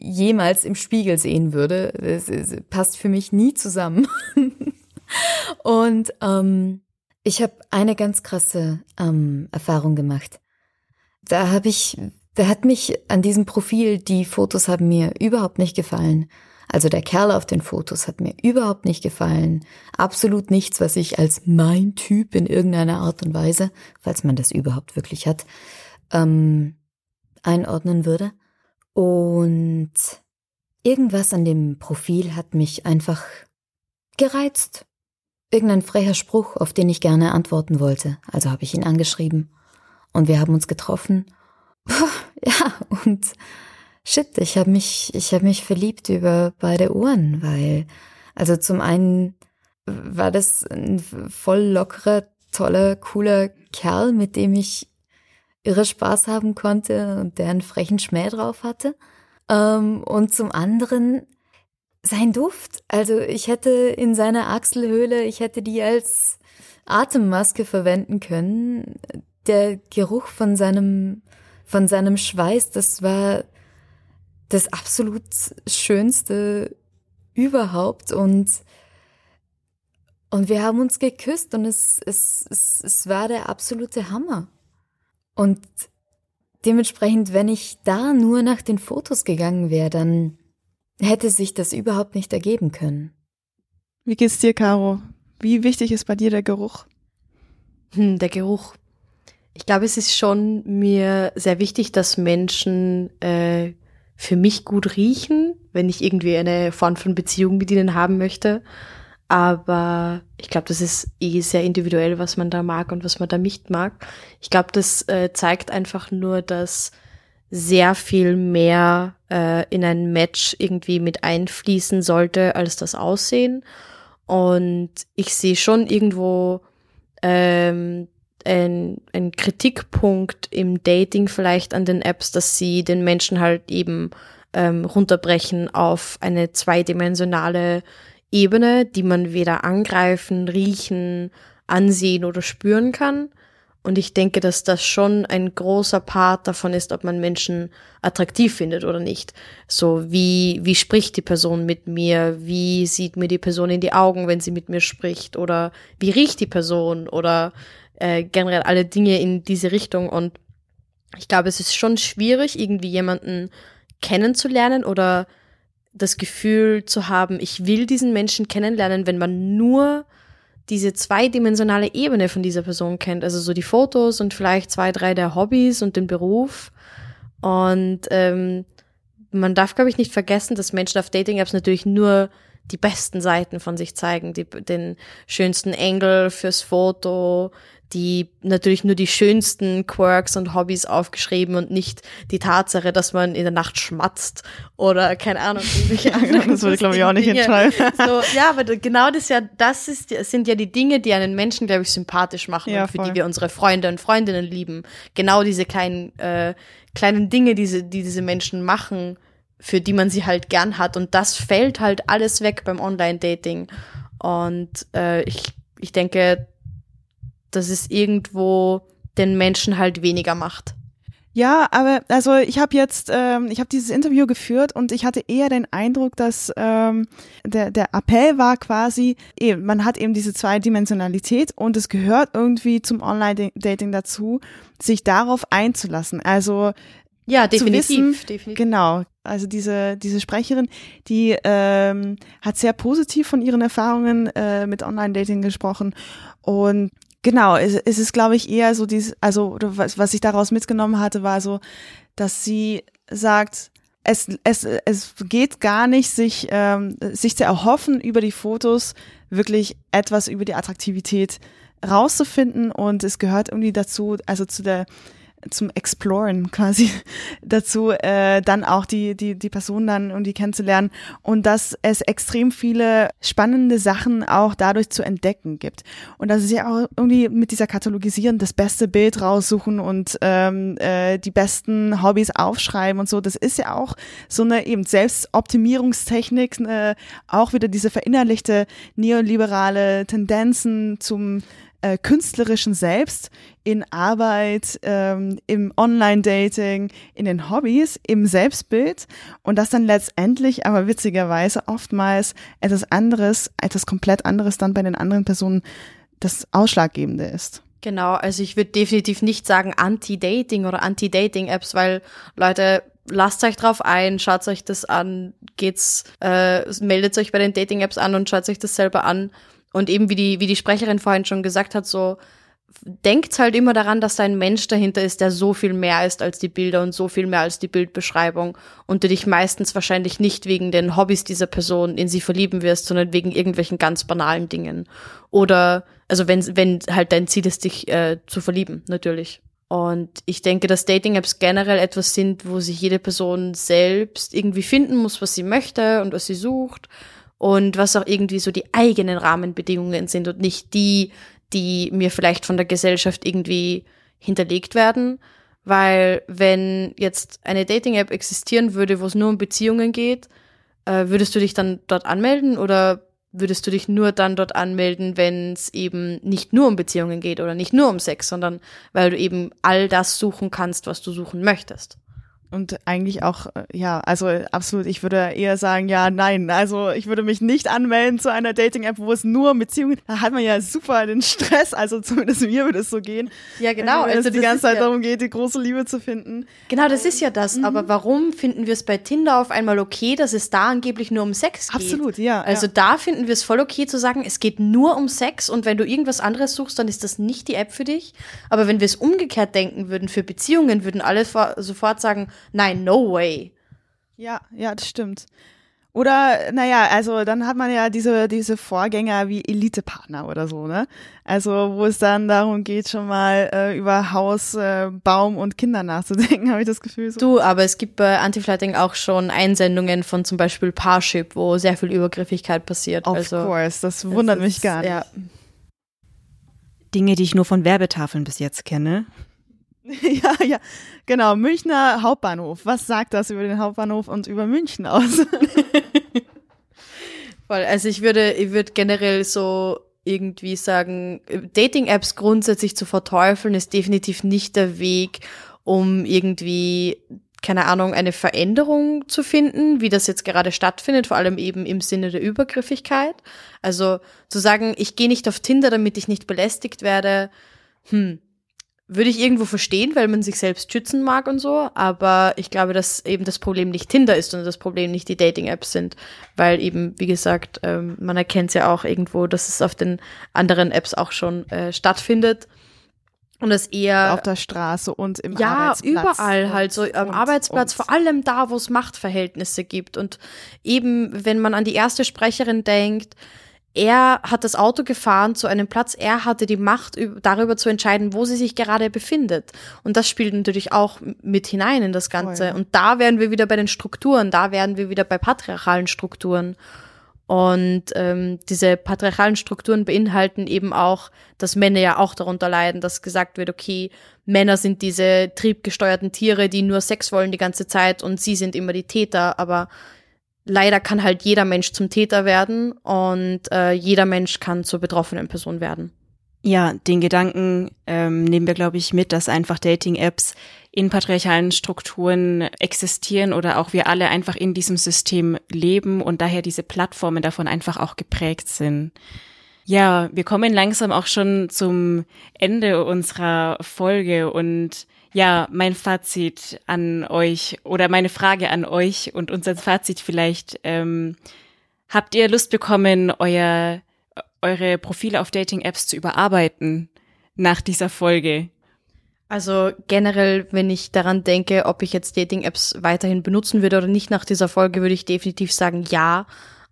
jemals im Spiegel sehen würde. Das, das passt für mich nie zusammen. Und ähm, ich habe eine ganz krasse ähm, Erfahrung gemacht. Da habe ich da hat mich an diesem Profil, die Fotos haben mir überhaupt nicht gefallen. Also der Kerl auf den Fotos hat mir überhaupt nicht gefallen. Absolut nichts, was ich als mein Typ in irgendeiner Art und Weise, falls man das überhaupt wirklich hat, ähm, einordnen würde. Und irgendwas an dem Profil hat mich einfach gereizt. Irgendein frecher Spruch, auf den ich gerne antworten wollte. Also habe ich ihn angeschrieben. Und wir haben uns getroffen ja, und shit, ich habe mich, ich habe mich verliebt über beide Uhren, weil, also zum einen war das ein voll lockerer, toller, cooler Kerl, mit dem ich irre Spaß haben konnte und der einen frechen Schmäh drauf hatte. Ähm, und zum anderen sein Duft. Also ich hätte in seiner Achselhöhle, ich hätte die als Atemmaske verwenden können. Der Geruch von seinem von seinem Schweiß, das war das absolut Schönste überhaupt und und wir haben uns geküsst und es, es, es, es war der absolute Hammer. Und dementsprechend, wenn ich da nur nach den Fotos gegangen wäre, dann hätte sich das überhaupt nicht ergeben können. Wie geht's dir, Caro? Wie wichtig ist bei dir der Geruch? Hm, der Geruch. Ich glaube, es ist schon mir sehr wichtig, dass Menschen äh, für mich gut riechen, wenn ich irgendwie eine Form von Beziehung mit ihnen haben möchte. Aber ich glaube, das ist eh sehr individuell, was man da mag und was man da nicht mag. Ich glaube, das äh, zeigt einfach nur, dass sehr viel mehr äh, in ein Match irgendwie mit einfließen sollte als das Aussehen. Und ich sehe schon irgendwo ähm, ein, ein Kritikpunkt im Dating vielleicht an den Apps, dass sie den Menschen halt eben ähm, runterbrechen auf eine zweidimensionale Ebene, die man weder angreifen, riechen, ansehen oder spüren kann. Und ich denke, dass das schon ein großer Part davon ist, ob man Menschen attraktiv findet oder nicht. So, wie, wie spricht die Person mit mir? Wie sieht mir die Person in die Augen, wenn sie mit mir spricht? Oder wie riecht die Person? Oder äh, generell alle Dinge in diese Richtung. Und ich glaube, es ist schon schwierig, irgendwie jemanden kennenzulernen oder das Gefühl zu haben, ich will diesen Menschen kennenlernen, wenn man nur diese zweidimensionale Ebene von dieser Person kennt. Also so die Fotos und vielleicht zwei, drei der Hobbys und den Beruf. Und ähm, man darf, glaube ich, nicht vergessen, dass Menschen auf Dating-Apps natürlich nur die besten Seiten von sich zeigen, die, den schönsten Angle fürs Foto, die natürlich nur die schönsten Quirks und Hobbys aufgeschrieben und nicht die Tatsache, dass man in der Nacht schmatzt oder keine Ahnung, irgendwelche anderen. das würde, glaube ich, auch nicht entscheiden. So, ja, aber genau das ja, das ist, sind ja die Dinge, die einen Menschen, glaube ich, sympathisch machen Ja, und für voll. die wir unsere Freunde und Freundinnen lieben. Genau diese kleinen, äh, kleinen Dinge, diese, die diese Menschen machen, für die man sie halt gern hat. Und das fällt halt alles weg beim Online-Dating. Und äh, ich, ich denke, dass es irgendwo den Menschen halt weniger macht. Ja, aber also ich habe jetzt, ähm, ich habe dieses Interview geführt und ich hatte eher den Eindruck, dass ähm, der, der Appell war quasi, eben, man hat eben diese Zweidimensionalität und es gehört irgendwie zum Online-Dating dazu, sich darauf einzulassen. Also Ja, definitiv. wissen, definitiv. Genau. Also diese, diese Sprecherin, die ähm, hat sehr positiv von ihren Erfahrungen äh, mit Online-Dating gesprochen. Und genau, es, es ist, glaube ich, eher so dieses, also was, was ich daraus mitgenommen hatte, war so, dass sie sagt, es, es, es geht gar nicht, sich, ähm, sich zu erhoffen, über die Fotos wirklich etwas über die Attraktivität rauszufinden. Und es gehört irgendwie dazu, also zu der zum Exploren quasi dazu, äh, dann auch die, die, die Person dann irgendwie kennenzulernen und dass es extrem viele spannende Sachen auch dadurch zu entdecken gibt. Und dass es ja auch irgendwie mit dieser Katalogisierung das beste Bild raussuchen und ähm, äh, die besten Hobbys aufschreiben und so, das ist ja auch so eine eben Selbstoptimierungstechnik, äh, auch wieder diese verinnerlichte neoliberale Tendenzen zum äh, künstlerischen Selbst in Arbeit, ähm, im Online-Dating, in den Hobbys, im Selbstbild und das dann letztendlich aber witzigerweise oftmals etwas anderes, etwas komplett anderes dann bei den anderen Personen das Ausschlaggebende ist. Genau, also ich würde definitiv nicht sagen Anti-Dating oder Anti-Dating-Apps, weil Leute, lasst euch drauf ein, schaut euch das an, geht's, äh, meldet euch bei den Dating-Apps an und schaut euch das selber an. Und eben wie die, wie die Sprecherin vorhin schon gesagt hat, so denkt halt immer daran, dass da ein Mensch dahinter ist, der so viel mehr ist als die Bilder und so viel mehr als die Bildbeschreibung und du dich meistens wahrscheinlich nicht wegen den Hobbys dieser Person in sie verlieben wirst, sondern wegen irgendwelchen ganz banalen Dingen. Oder, also wenn, wenn halt dein Ziel ist, dich äh, zu verlieben, natürlich. Und ich denke, dass Dating-Apps generell etwas sind, wo sich jede Person selbst irgendwie finden muss, was sie möchte und was sie sucht und was auch irgendwie so die eigenen Rahmenbedingungen sind und nicht die, die mir vielleicht von der Gesellschaft irgendwie hinterlegt werden. Weil wenn jetzt eine Dating-App existieren würde, wo es nur um Beziehungen geht, äh, würdest du dich dann dort anmelden oder würdest du dich nur dann dort anmelden, wenn es eben nicht nur um Beziehungen geht oder nicht nur um Sex, sondern weil du eben all das suchen kannst, was du suchen möchtest. Und eigentlich auch, äh, ja, also absolut, ich würde eher sagen, ja, nein. Also ich würde mich nicht anmelden zu einer Dating-App, wo es nur um Beziehungen, da hat man ja super den Stress, also zumindest mir würde es so gehen. Ja, genau. Wenn also es die ganze Zeit ja, darum geht, die große Liebe zu finden. Genau, das ist ja das. Mhm. Aber warum finden wir es bei Tinder auf einmal okay, dass es da angeblich nur um Sex geht? Absolut, ja. Also ja. da finden wir es voll okay zu sagen, es geht nur um Sex und wenn du irgendwas anderes suchst, dann ist das nicht die App für dich. Aber wenn wir es umgekehrt denken würden, für Beziehungen würden alle sofort sagen, nein, no way. Ja, ja, das stimmt. Oder, naja, also dann hat man ja diese, diese Vorgänger wie Elitepartner oder so, ne? Also, wo es dann darum geht, schon mal äh, über Haus, äh, Baum und Kinder nachzudenken, habe ich das Gefühl. So. Du, aber es gibt bei Antiflighting auch schon Einsendungen von zum Beispiel Parship, wo sehr viel Übergriffigkeit passiert. Of also, course, das wundert das mich ist, gar nicht. Ja. Dinge, die ich nur von Werbetafeln bis jetzt kenne. ja, ja, genau. Münchner Hauptbahnhof. Was sagt das über den Hauptbahnhof und über München aus? Voll. Also ich würde, ich würde generell so irgendwie sagen, Dating-Apps grundsätzlich zu verteufeln ist definitiv nicht der Weg, um irgendwie keine Ahnung, eine Veränderung zu finden, wie das jetzt gerade stattfindet, vor allem eben im Sinne der Übergriffigkeit. Also zu sagen, ich gehe nicht auf Tinder, damit ich nicht belästigt werde, hm, würde ich irgendwo verstehen, weil man sich selbst schützen mag und so, aber ich glaube, dass eben das Problem nicht Tinder ist und das Problem nicht die Dating-Apps sind, weil eben, wie gesagt, ähm, man erkennt es ja auch irgendwo, dass es auf den anderen Apps auch schon äh, stattfindet und es eher auf der Straße und im ja, Arbeitsplatz. Ja, überall halt so am und, Arbeitsplatz, und. vor allem da, wo es Machtverhältnisse gibt und eben, wenn man an die erste Sprecherin denkt, er hat das Auto gefahren zu einem Platz, er hatte die Macht darüber zu entscheiden, wo sie sich gerade befindet. Und das spielt natürlich auch mit hinein in das Ganze. Ja. Und da wären wir wieder bei den Strukturen, da wären wir wieder bei patriarchalen Strukturen. Und ähm, diese patriarchalen Strukturen beinhalten eben auch, dass Männer ja auch darunter leiden, dass gesagt wird, okay, Männer sind diese triebgesteuerten Tiere, die nur Sex wollen die ganze Zeit und sie sind immer die Täter, aber leider kann halt jeder Mensch zum Täter werden und äh, jeder Mensch kann zur betroffenen Person werden. Ja, den Gedanken ähm, nehmen wir, glaube ich, mit, dass einfach Dating-Apps in patriarchalen Strukturen existieren oder auch wir alle einfach in diesem System leben und daher diese Plattformen davon einfach auch geprägt sind. Ja, wir kommen langsam auch schon zum Ende unserer Folge und ja, mein Fazit an euch oder meine Frage an euch und unser Fazit vielleicht. Ähm, habt ihr Lust bekommen, euer, eure Profile auf Dating-Apps zu überarbeiten nach dieser Folge? Also generell, wenn ich daran denke, ob ich jetzt Dating-Apps weiterhin benutzen würde oder nicht nach dieser Folge, würde ich definitiv sagen ja.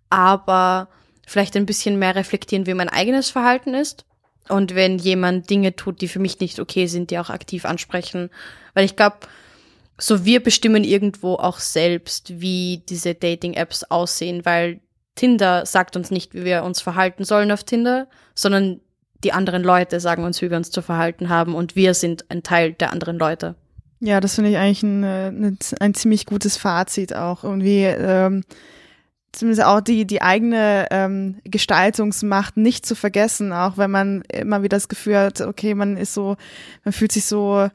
Aber vielleicht ein bisschen mehr reflektieren, wie mein eigenes Verhalten ist. Und wenn jemand Dinge tut, die für mich nicht okay sind, die auch aktiv ansprechen. Weil ich glaube, so wir bestimmen irgendwo auch selbst, wie diese Dating-Apps aussehen, weil Tinder sagt uns nicht, wie wir uns verhalten sollen auf Tinder, sondern die anderen Leute sagen uns, wie wir uns zu verhalten haben und wir sind ein Teil der anderen Leute. Ja, das finde ich eigentlich ein, ein, ein, ziemlich gutes Fazit auch. Irgendwie ähm, zumindest auch die, die eigene ähm, Gestaltungsmacht nicht zu vergessen, auch wenn man immer wieder das Gefühl hat, okay, man ist so, man fühlt sich so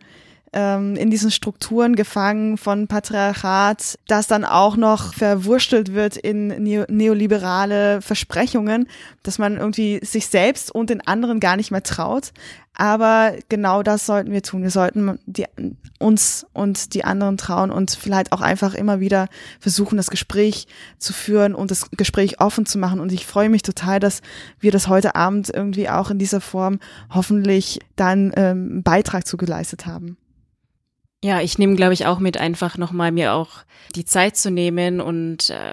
ähm, in diesen Strukturen gefangen von Patriarchat, das dann auch noch verwurstelt wird in neo neoliberale Versprechungen, dass man irgendwie sich selbst und den anderen gar nicht mehr traut. Aber genau das sollten wir tun. Wir sollten die, uns und die anderen trauen und vielleicht auch einfach immer wieder versuchen, das Gespräch zu führen und das Gespräch offen zu machen. Und ich freue mich total, dass wir das heute Abend irgendwie auch in dieser Form hoffentlich dann ähm, Beitrag zu geleistet haben. Ja, ich nehme, glaube ich, auch mit, einfach nochmal mir auch die Zeit zu nehmen und äh,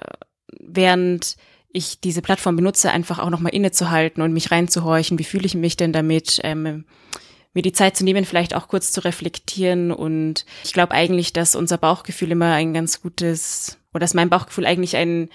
während ich diese Plattform benutze, einfach auch nochmal innezuhalten und mich reinzuhorchen, wie fühle ich mich denn damit, ähm, mir die Zeit zu nehmen, vielleicht auch kurz zu reflektieren. Und ich glaube eigentlich, dass unser Bauchgefühl immer ein ganz gutes, oder dass mein Bauchgefühl eigentlich ein,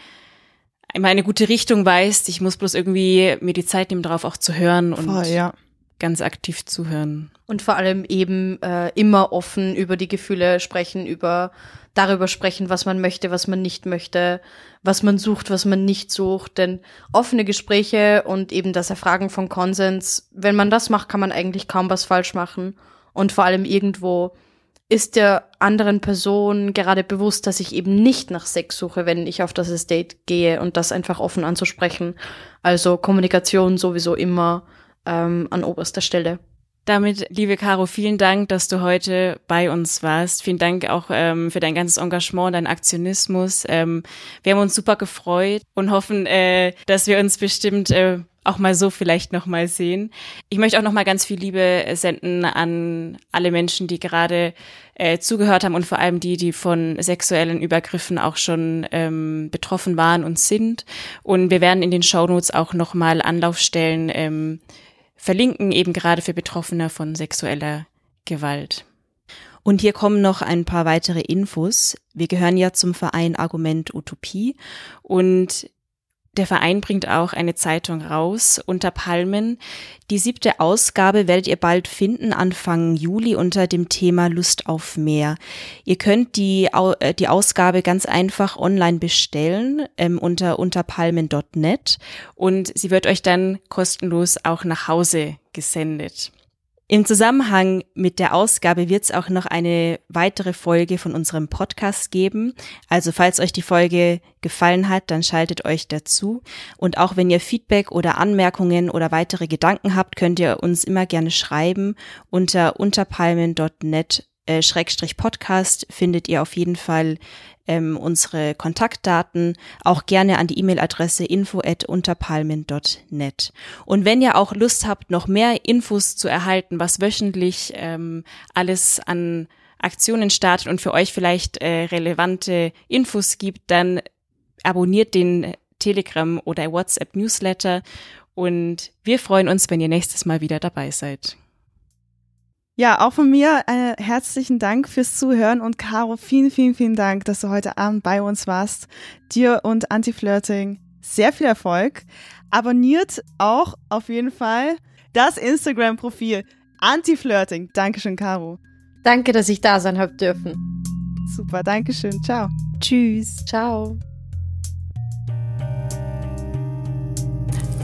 immer eine gute Richtung weist. Ich muss bloß irgendwie mir die Zeit nehmen, darauf auch zu hören und Voll, ja. Ganz aktiv zuhören. Und vor allem eben äh, immer offen über die Gefühle sprechen, über darüber sprechen, was man möchte, was man nicht möchte, was man sucht, was man nicht sucht. Denn offene Gespräche und eben das Erfragen von Konsens, wenn man das macht, kann man eigentlich kaum was falsch machen. Und vor allem irgendwo ist der anderen Person gerade bewusst, dass ich eben nicht nach Sex suche, wenn ich auf das Estate gehe und das einfach offen anzusprechen. Also Kommunikation sowieso immer ähm, an oberster Stelle. Damit, liebe Caro, vielen Dank, dass du heute bei uns warst. Vielen Dank auch ähm, für dein ganzes Engagement, dein Aktionismus. Ähm, wir haben uns super gefreut und hoffen, äh, dass wir uns bestimmt äh, auch mal so vielleicht noch mal sehen. Ich möchte auch noch mal ganz viel Liebe senden an alle Menschen, die gerade äh, zugehört haben und vor allem die, die von sexuellen Übergriffen auch schon ähm, betroffen waren und sind. Und wir werden in den Shownotes auch noch mal Anlaufstellen ähm, verlinken, eben gerade für Betroffene von sexueller Gewalt. Und hier kommen noch ein paar weitere Infos. Wir gehören ja zum Verein Argument Utopie und der Verein bringt auch eine Zeitung raus unter Palmen. Die siebte Ausgabe werdet ihr bald finden, Anfang Juli unter dem Thema Lust auf mehr. Ihr könnt die, äh, die Ausgabe ganz einfach online bestellen ähm, unter unterpalmen.net und sie wird euch dann kostenlos auch nach Hause gesendet. Im Zusammenhang mit der Ausgabe wird es auch noch eine weitere Folge von unserem Podcast geben. Also falls euch die Folge gefallen hat, dann schaltet euch dazu. Und auch wenn ihr Feedback oder Anmerkungen oder weitere Gedanken habt, könnt ihr uns immer gerne schreiben. Unter unterpalmen.net äh, Schrägstrich Podcast findet ihr auf jeden Fall ähm, unsere Kontaktdaten, auch gerne an die E-Mail-Adresse info at unterpalmen.net. Und wenn ihr auch Lust habt, noch mehr Infos zu erhalten, was wöchentlich ähm, alles an Aktionen startet und für euch vielleicht äh, relevante Infos gibt, dann abonniert den Telegram oder WhatsApp Newsletter und wir freuen uns, wenn ihr nächstes Mal wieder dabei seid. Ja, auch von mir äh, herzlichen Dank fürs Zuhören und Caro, vielen, vielen, vielen Dank, dass du heute Abend bei uns warst. Dir und Anti-Flirting sehr viel Erfolg. Abonniert auch auf jeden Fall das Instagram-Profil Anti-Flirting. Dankeschön, Caro. Danke, dass ich da sein habe dürfen. Super, Dankeschön. Ciao. Tschüss. Ciao.